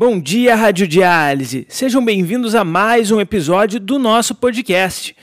Bom dia, Radiodiálise! Sejam bem-vindos a mais um episódio do nosso podcast,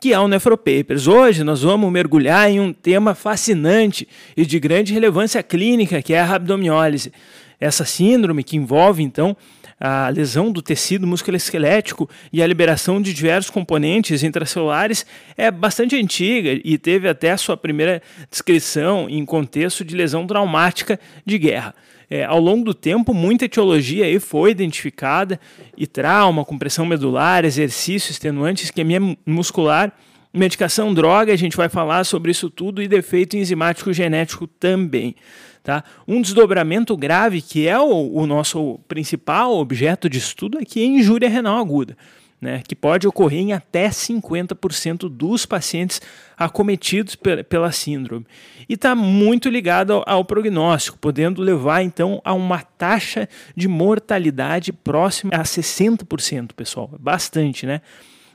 que é o Nefropapers. Hoje nós vamos mergulhar em um tema fascinante e de grande relevância clínica, que é a rabdomiólise. Essa síndrome que envolve, então, a lesão do tecido musculoesquelético e a liberação de diversos componentes intracelulares é bastante antiga e teve até sua primeira descrição em contexto de lesão traumática de guerra. É, ao longo do tempo, muita etiologia aí foi identificada e trauma, compressão medular, exercício extenuante, isquemia muscular, medicação, droga, a gente vai falar sobre isso tudo e defeito enzimático genético também. Tá? Um desdobramento grave, que é o, o nosso principal objeto de estudo, aqui é injúria renal aguda né, que pode ocorrer em até 50% dos pacientes acometidos pela síndrome. E está muito ligado ao, ao, prognóstico, podendo levar então a uma taxa de mortalidade próxima a 60%, pessoal. Bastante, né?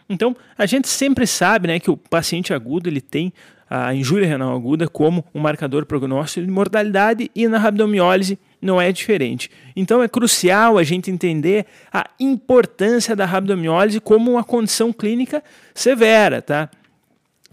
Então, a gente sempre sabe né, que o paciente agudo ele tem a injúria renal aguda como um marcador prognóstico de mortalidade e na rabdomiólise não é diferente. Então é crucial a gente entender a importância da rabdomiólise como uma condição clínica severa, tá?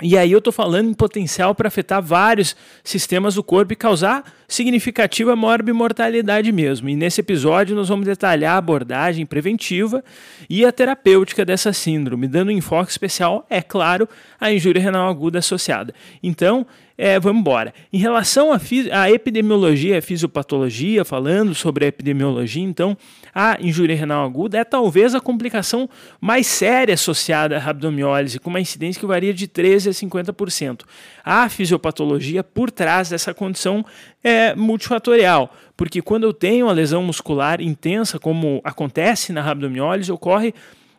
E aí eu estou falando em potencial para afetar vários sistemas do corpo e causar significativa morbimortalidade mesmo. E nesse episódio nós vamos detalhar a abordagem preventiva e a terapêutica dessa síndrome, dando um enfoque especial, é claro, à injúria renal aguda associada. Então, é, vamos embora. Em relação à epidemiologia, à fisiopatologia, falando sobre a epidemiologia, então, a injúria renal aguda é talvez a complicação mais séria associada à rabdomiólise, com uma incidência que varia de 13% a 50%. A fisiopatologia por trás dessa condição é multifatorial, porque quando eu tenho uma lesão muscular intensa, como acontece na rabdomiólise, ocorre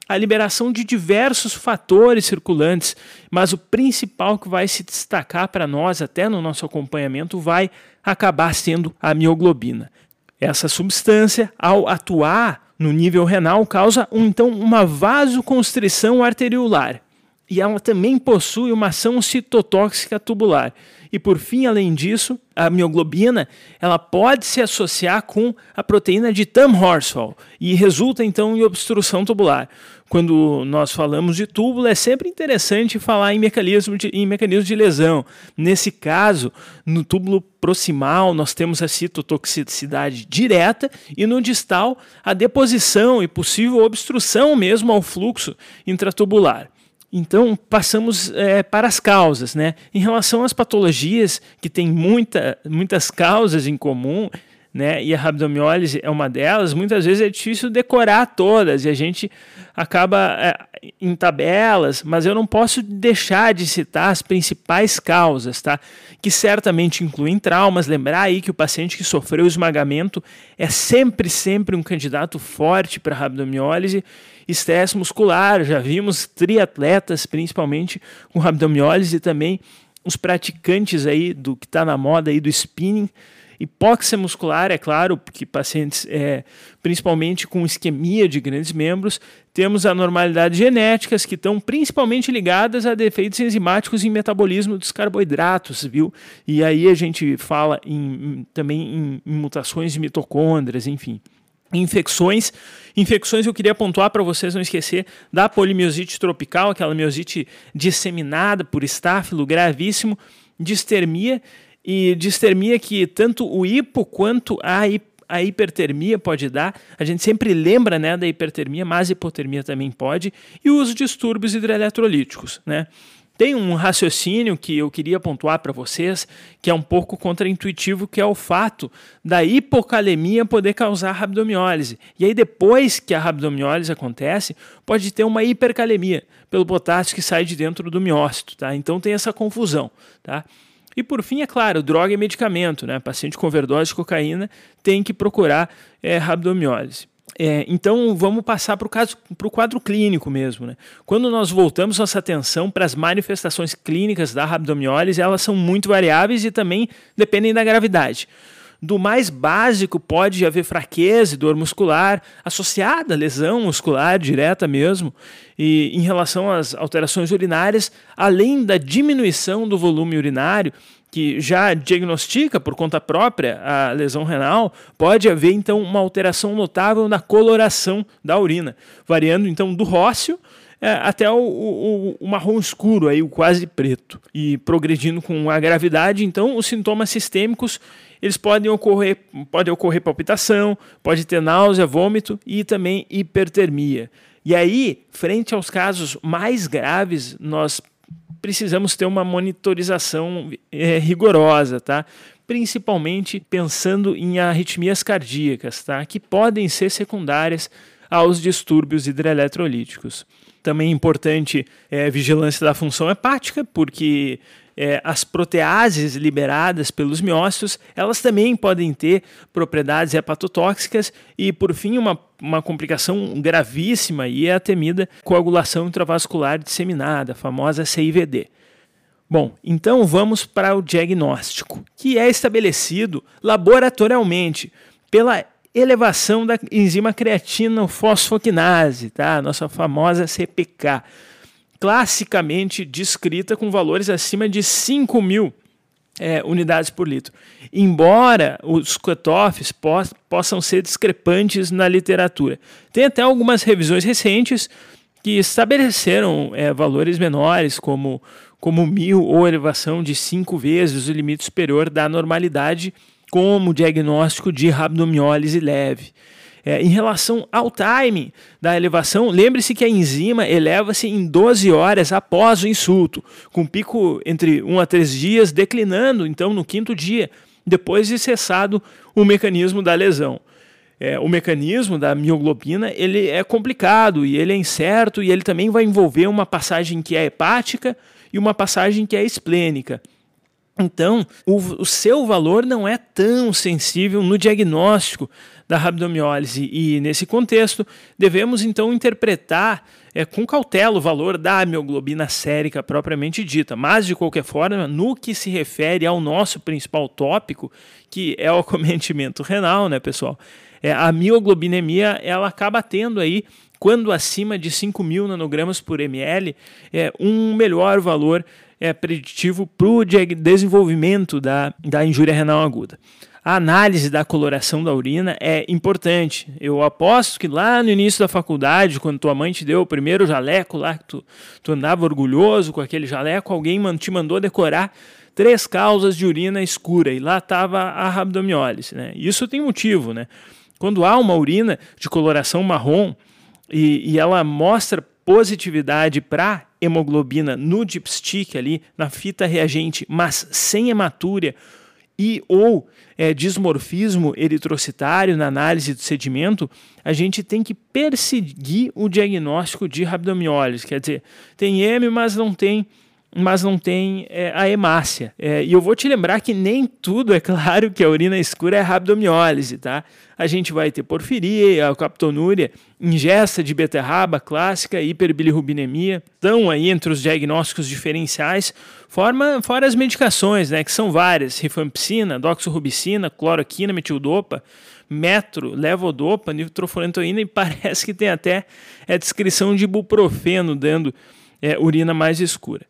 a liberação de diversos fatores circulantes, mas o principal que vai se destacar para nós, até no nosso acompanhamento, vai acabar sendo a mioglobina. Essa substância, ao atuar no nível renal, causa então uma vasoconstrição arteriolar. E ela também possui uma ação citotóxica tubular. E por fim, além disso, a mioglobina ela pode se associar com a proteína de Tam-Horsfall e resulta então em obstrução tubular. Quando nós falamos de túbulo, é sempre interessante falar em mecanismo de, em mecanismo de lesão. Nesse caso, no túbulo proximal, nós temos a citotoxicidade direta e no distal, a deposição e possível obstrução mesmo ao fluxo intratubular. Então, passamos é, para as causas. Né? Em relação às patologias, que tem muita, muitas causas em comum, né? E a rabdomiólise é uma delas. Muitas vezes é difícil decorar todas e a gente acaba é, em tabelas, mas eu não posso deixar de citar as principais causas, tá? Que certamente incluem traumas. Lembrar aí que o paciente que sofreu esmagamento é sempre, sempre um candidato forte para rabdomiólise. Estresse muscular, já vimos triatletas, principalmente com rabdomiólise e também os praticantes aí do que está na moda aí do spinning. Hipóxia muscular, é claro, porque pacientes, é, principalmente com isquemia de grandes membros, temos anormalidades genéticas que estão principalmente ligadas a defeitos enzimáticos em metabolismo dos carboidratos, viu? E aí a gente fala em, também em, em mutações de mitocôndrias, enfim infecções. Infecções eu queria pontuar para vocês não esquecer da polimiosite tropical, aquela miosite disseminada por estáfilo gravíssimo, distermia e distermia que tanto o hipo quanto a, a hipertermia pode dar. A gente sempre lembra né, da hipertermia, mas hipotermia também pode. E o uso de distúrbios hidroeletrolíticos. Né? Tem um raciocínio que eu queria pontuar para vocês, que é um pouco contraintuitivo, que é o fato da hipocalemia poder causar rabdomiólise. E aí, depois que a rabdomiólise acontece, pode ter uma hipercalemia, pelo potássio que sai de dentro do miócito. Tá? Então tem essa confusão. Tá? E por fim, é claro, droga e medicamento. Né? Paciente com overdose de cocaína tem que procurar é, rabdomiólise. É, então vamos passar para o quadro clínico mesmo. Né? Quando nós voltamos nossa atenção para as manifestações clínicas da rabdomiólise, elas são muito variáveis e também dependem da gravidade. do mais básico pode haver fraqueza e dor muscular associada à lesão muscular direta mesmo. E em relação às alterações urinárias, além da diminuição do volume urinário, que já diagnostica por conta própria a lesão renal, pode haver então uma alteração notável na coloração da urina, variando então do róseo é, até o, o, o, marrom escuro, aí, o quase preto. E progredindo com a gravidade, então, os sintomas sistêmicos eles podem ocorrer, pode ocorrer palpitação, pode ter náusea, vômito e também hipertermia. E aí, frente aos casos mais graves, nós precisamos ter uma monitorização é, rigorosa, tá? Principalmente pensando em arritmias cardíacas, tá? Que podem ser secundárias aos distúrbios hidroeletrolíticos. Também importante é vigilância da função hepática, porque é, as proteases liberadas pelos miócitos, elas também podem ter propriedades hepatotóxicas e, por fim, uma, uma complicação gravíssima e é a temida coagulação intravascular disseminada, a famosa CIVD. Bom, então vamos para o diagnóstico, que é estabelecido laboratorialmente pela elevação da enzima creatina fosfoquinase, tá? Nossa famosa CPK classicamente descrita com valores acima de 5 mil é, unidades por litro. Embora os cutoffs poss possam ser discrepantes na literatura. Tem até algumas revisões recentes que estabeleceram é, valores menores, como, como mil ou elevação de cinco vezes o limite superior da normalidade, como diagnóstico de rabdomiólise leve. É, em relação ao timing da elevação, lembre-se que a enzima eleva-se em 12 horas após o insulto, com pico entre 1 a 3 dias, declinando então no quinto dia, depois de cessado o mecanismo da lesão. É, o mecanismo da mioglobina ele é complicado e ele é incerto e ele também vai envolver uma passagem que é hepática e uma passagem que é esplênica. Então, o, o, seu valor não é tão sensível no diagnóstico da rabdomiólise e, nesse contexto, devemos então interpretar é, com cautela o valor da mioglobina sérica propriamente dita. Mas, de qualquer forma, no que se refere ao nosso principal tópico, que é o acometimento renal, né, pessoal? É, a mioglobinemia ela acaba tendo aí quando acima de 5 mil nanogramas por ml, é um melhor valor é preditivo para o desenvolvimento da, da injúria renal aguda. A análise da coloração da urina é importante. Eu aposto que lá no início da faculdade, quando tua mãe te deu o primeiro jaleco lá, que tu, tu andava orgulhoso com aquele jaleco, alguém te mandou decorar três causas de urina escura e lá estava a rabdomiólise. Né? Isso tem motivo. Né? Quando há uma urina de coloração marrom e, e ela mostra positividade para hemoglobina no dipstick ali, na fita reagente, mas sem hematúria e ou é, dismorfismo eritrocitário na análise do sedimento, a gente tem que perseguir o diagnóstico de rabdomiólise. Quer dizer, tem M, mas não tem mas não tem é, a hemácia. É, e eu vou te lembrar que nem tudo, é claro, que a urina escura é rabdomiólise, tá? A gente vai ter porfiria, captonúria, ingesta de beterraba clássica, hiperbilirrubinemia, estão aí entre os diagnósticos diferenciais, forma, fora as medicações, né, que são várias, rifampicina, doxorubicina, cloroquina, metildopa, metro, levodopa, nitrofurantoína e parece que tem até a é, descrição de ibuprofeno dando é, urina mais escura.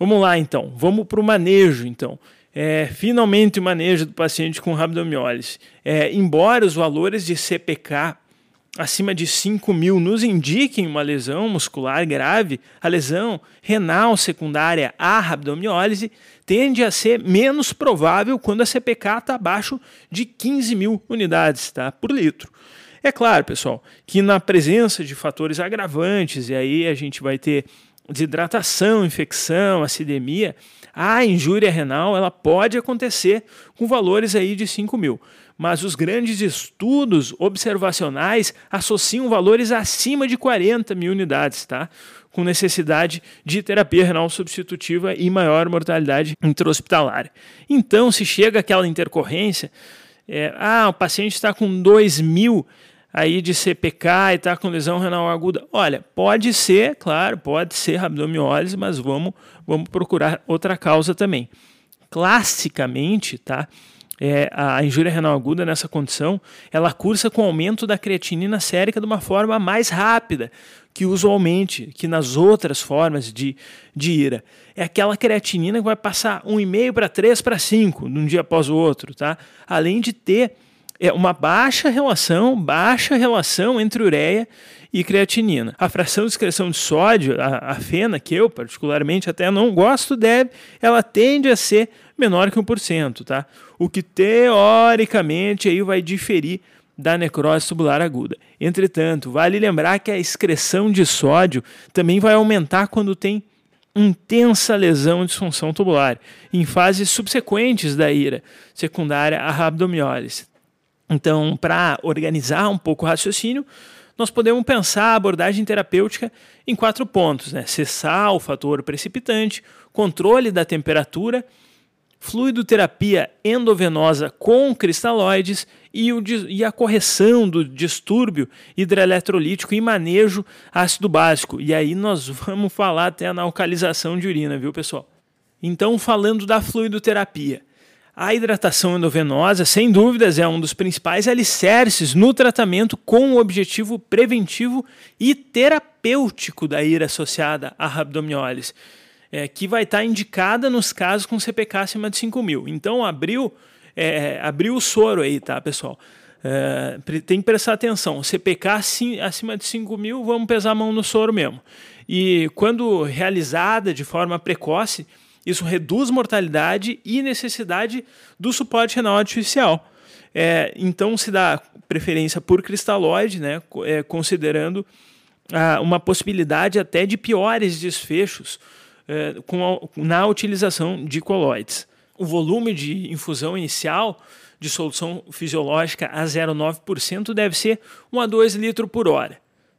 Vamos lá então, vamos para o manejo então. É, finalmente o manejo do paciente com rabdomiólise. É, embora os valores de CPK acima de 5 mil nos indiquem uma lesão muscular grave, a lesão renal secundária à rabdomiólise tende a ser menos provável quando a CPK está abaixo de 15 mil unidades tá, por litro. É claro, pessoal, que na presença de fatores agravantes, e aí a gente vai ter desidratação, infecção, acidemia, a injúria renal ela pode acontecer com valores aí de 5 mil. Mas os grandes estudos observacionais associam valores acima de 40 mil unidades, tá? com necessidade de terapia renal substitutiva e maior mortalidade intra-hospitalar. Então, se chega aquela intercorrência, é, ah, o paciente está com 2 mil aí de CPK e está com lesão renal aguda. Olha, pode ser, claro, pode ser rabdomiólise, mas vamos, vamos procurar outra causa também. Classicamente, tá? é, a injúria renal aguda nessa condição, ela cursa com aumento da creatinina sérica de uma forma mais rápida que usualmente, que nas outras formas de, de ira. É aquela creatinina que vai passar 1,5 para 3 para 5 de um dia após o outro, tá? Além de ter é, uma baixa relação, baixa relação entre ureia e creatinina. A fração de excreção de sódio, a, a fena, que eu particularmente até não gosto deve, ela tende a ser menor que 1%, tá? O que teoricamente aí vai diferir da necrose tubular aguda. Entretanto, vale lembrar que a excreção de sódio também vai aumentar quando tem intensa lesão de disfunção tubular, em fases subsequentes da ira secundária à rabdomiólise. Então, para organizar um pouco o raciocínio, nós podemos pensar a abordagem terapêutica em quatro pontos: né? cessar o fator precipitante, controle da temperatura, fluidoterapia endovenosa com cristalóides e, o, e a correção do distúrbio hidroeletrolítico e manejo ácido básico. E aí nós vamos falar até na alcalização de urina, viu, pessoal? Então, falando da fluidoterapia. A hidratação endovenosa, sem dúvidas, é um dos principais alicerces no tratamento com o objetivo preventivo e terapêutico da ira associada à rabdomiólise, é, que vai estar indicada nos casos com CPK acima de 5 mil. Então, abriu, é, abriu o soro aí, tá, pessoal? É, tem que prestar atenção. CPK acima de 5 mil, vamos pesar a mão no soro mesmo. E quando realizada de forma precoce, isso reduz mortalidade e necessidade do suporte renal artificial. É, então se dá preferência por cristalóide, né, é, considerando ah, uma possibilidade até de piores desfechos é, com a, na utilização de coloides. O volume de infusão inicial de solução fisiológica a 0,9% deve ser 1 a 2 litros por hora,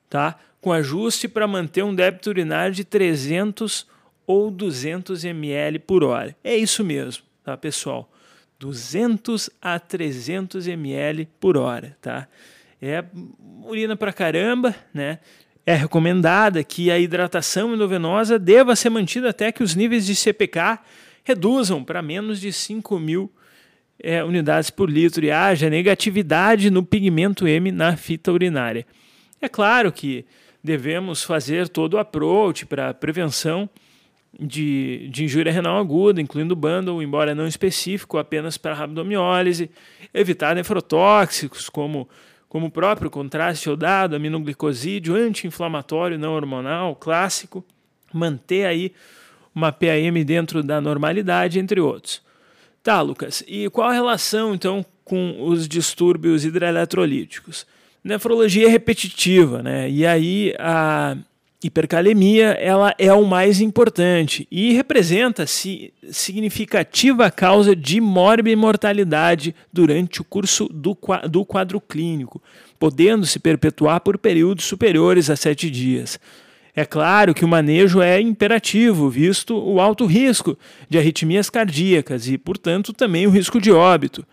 tá? com ajuste para manter um débito urinário de 300 ou 200 ml por hora. É isso mesmo, tá, pessoal? 200 a 300 ml por hora, tá? É urina para caramba, né? É recomendada que a hidratação endovenosa deva ser mantida até que os níveis de CPK reduzam para menos de 5 mil é, unidades por litro e haja negatividade no pigmento M na fita urinária. É claro que devemos fazer todo o approach para prevenção de, de injúria renal aguda, incluindo bundle, embora não específico, apenas para rabdomiólise, evitar nefrotóxicos como, como o próprio contraste iodado, aminoglicosídeo, anti-inflamatório não hormonal, clássico, manter aí uma PAM dentro da normalidade, entre outros. Tá, Lucas, e qual a relação então com os distúrbios hidroeletrolíticos? Nefrologia é repetitiva, né? E aí a hipercalemia ela é o mais importante e representa -se significativa causa de morbimortalidade durante o curso do, do quadro clínico, podendo se perpetuar por períodos superiores a sete dias. É claro que o manejo é imperativo, visto o alto risco de arritmias cardíacas e, portanto, também o risco de óbito.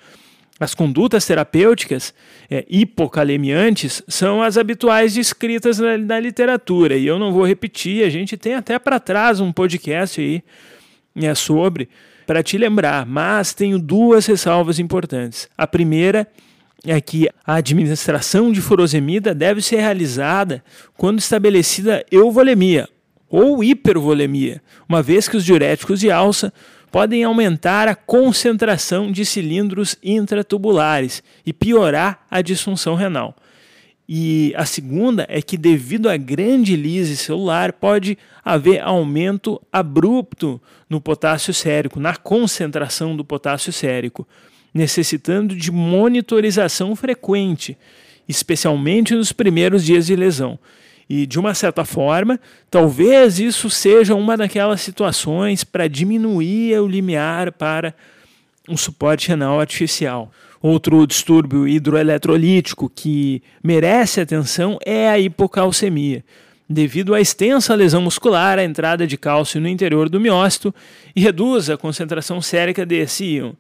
As condutas terapêuticas é, hipocalemiantes são as habituais descritas na, na, literatura, e eu não vou repetir, a gente tem até para trás um podcast aí é, sobre, para te lembrar, mas tenho duas ressalvas importantes. A primeira é que a administração de furosemida deve ser realizada quando estabelecida euvolemia ou hipervolemia, uma vez que os diuréticos de alça podem aumentar a concentração de cilindros intratubulares e piorar a disfunção renal. E a segunda é que, devido à grande lise celular, pode haver aumento abrupto no potássio sérico, na concentração do potássio sérico, necessitando de monitorização frequente, especialmente nos primeiros dias de lesão. E de uma certa forma, talvez isso seja uma daquelas situações para diminuir o limiar para um suporte renal artificial. Outro distúrbio hidroeletrolítico que merece atenção é a hipocalcemia, devido à extensa lesão muscular, a entrada de cálcio no interior do miócito e reduz a concentração sérica desse íon.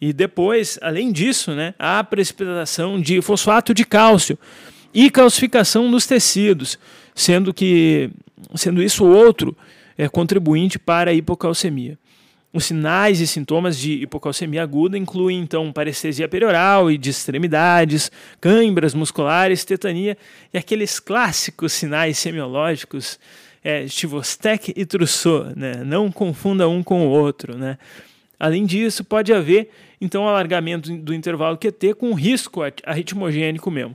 E depois, além disso, né, a precipitação de fosfato de cálcio, e calcificação dos tecidos, sendo que sendo isso outro é contribuinte para a hipocalcemia. Os sinais e sintomas de hipocalcemia aguda incluem então parestesia perioral e de extremidades, câimbras musculares, tetania e aqueles clássicos sinais semiológicos é, Chivostec e Trousseau, né? Não confunda um com o outro, né? Além disso, pode haver então alargamento do intervalo QT com risco arritmogênico mesmo.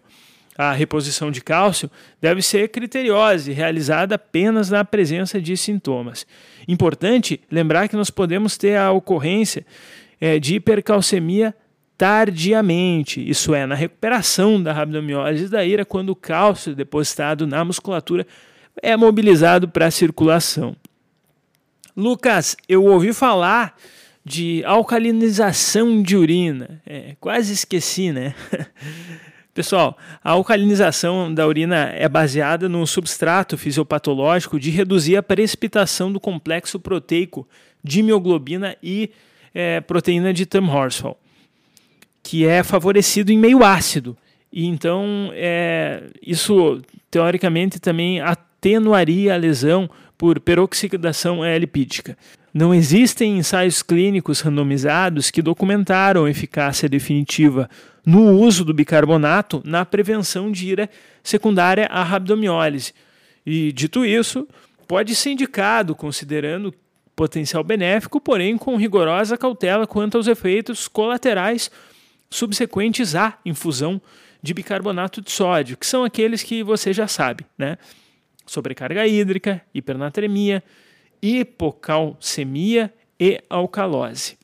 A reposição de cálcio deve ser criteriosa e realizada apenas na presença de sintomas. Importante lembrar que nós podemos ter a ocorrência é, de hipercalcemia tardiamente, isso é, na recuperação da rabdomiólise da ira, quando o cálcio depositado na musculatura é mobilizado para a circulação. Lucas, eu ouvi falar de alcalinização de urina. É, quase esqueci, né? Pessoal, a alcalinização da urina é baseada no substrato fisiopatológico de reduzir a precipitação do complexo proteico de mioglobina e é, proteína de Tam Horsfall, que é favorecido em meio ácido. E então, é, isso teoricamente também atenuaria a lesão por peroxidação lipídica. Não existem ensaios clínicos randomizados que documentaram eficácia definitiva no uso do bicarbonato na prevenção de ira secundária à rabdomiólise. E, dito isso, pode ser indicado considerando potencial benéfico, porém com rigorosa cautela quanto aos efeitos colaterais subsequentes à infusão de bicarbonato de sódio, que são aqueles que você já sabe, né? Sobrecarga hídrica, hipernatremia, hipocalcemia e alcalose.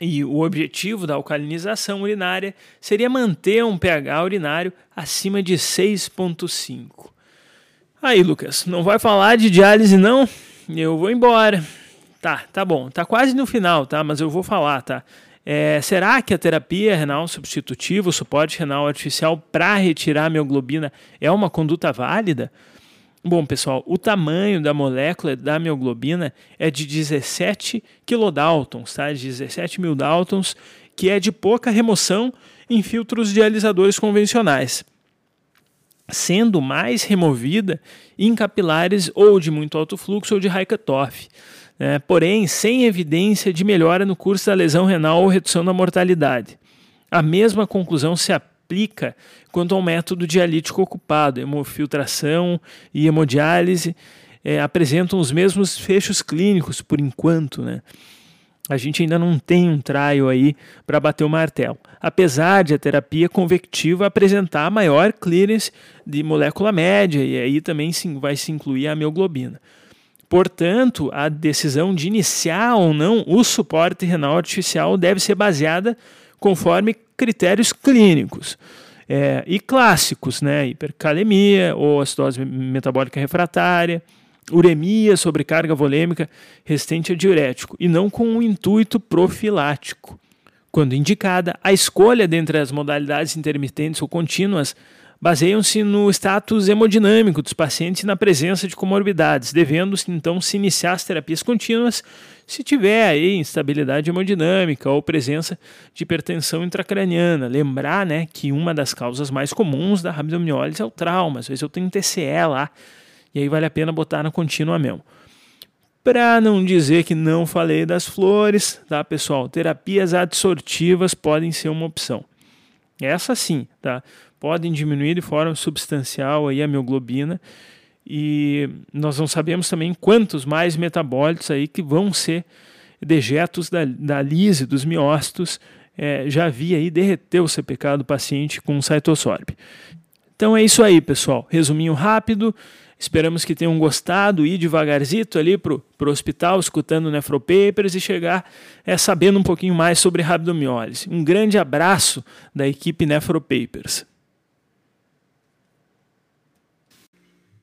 E o objetivo da alcalinização urinária seria manter um pH urinário acima de 6,5. Aí, Lucas, não vai falar de diálise não? Eu vou embora. Tá, tá bom. Tá quase no final, tá? Mas eu vou falar, tá? É, será que a terapia renal substitutiva, o suporte renal artificial para retirar a mioglobina é uma conduta válida? Bom, pessoal, o tamanho da molécula da mioglobina é de 17 kilodaltons, tá? 17 mil daltons, que é de pouca remoção em filtros dialisadores convencionais, sendo mais removida em capilares ou de muito alto fluxo ou de high cutoff. Né? Porém, sem evidência de melhora no curso da lesão renal ou redução da mortalidade. A mesma conclusão se aplica aplica quanto ao método dialítico ocupado. Hemofiltração e hemodiálise é, apresentam os mesmos fechos clínicos por enquanto, né? A gente ainda não tem um trial aí para bater o martelo. Apesar de a terapia convectiva apresentar maior clearance de molécula média, e aí também sim, vai se incluir a mioglobina. Portanto, a decisão de iniciar ou não o suporte renal artificial deve ser baseada conforme critérios clínicos. É, e clássicos, né? Hipercalemia ou acidose metabólica refratária, uremia, sobrecarga volêmica, resistente a diurético, e não com um intuito profilático. Quando indicada, a escolha dentre as modalidades intermitentes ou contínuas baseiam-se no status hemodinâmico dos pacientes e na presença de comorbidades, devendo-se então se iniciar as terapias contínuas se tiver aí instabilidade hemodinâmica ou presença de hipertensão intracraniana. Lembrar né, que uma das causas mais comuns da rabdomiólise é o trauma. Às vezes eu tenho TCE lá, e aí vale a pena botar na contínua mesmo. Para não dizer que não falei das flores, tá, pessoal? Terapias adsortivas podem ser uma opção. Essa sim, tá? Podem diminuir de forma substancial aí a mioglobina e nós não sabemos também quantos mais metabólitos aí que vão ser dejetos da, da lise dos miócitos. É, já vi aí derreter o CPK do paciente com cytosorb. Então é isso aí, pessoal. Resuminho rápido. Esperamos que tenham gostado, ir devagarzito ali para o hospital, escutando Nefropapers e chegar é, sabendo um pouquinho mais sobre rabdomiólise. Um grande abraço da equipe Nefropapers.